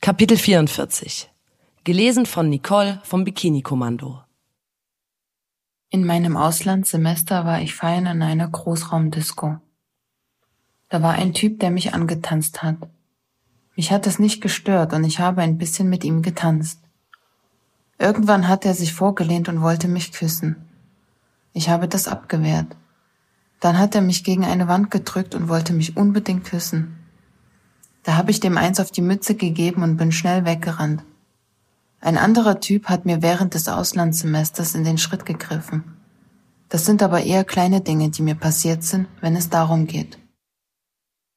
Kapitel 44 Gelesen von Nicole vom Bikini-Kommando In meinem Auslandssemester war ich feiern in einer Großraumdisco. Da war ein Typ, der mich angetanzt hat. Mich hat es nicht gestört und ich habe ein bisschen mit ihm getanzt. Irgendwann hat er sich vorgelehnt und wollte mich küssen. Ich habe das abgewehrt. Dann hat er mich gegen eine Wand gedrückt und wollte mich unbedingt küssen. Da habe ich dem eins auf die Mütze gegeben und bin schnell weggerannt. Ein anderer Typ hat mir während des Auslandssemesters in den Schritt gegriffen. Das sind aber eher kleine Dinge, die mir passiert sind, wenn es darum geht.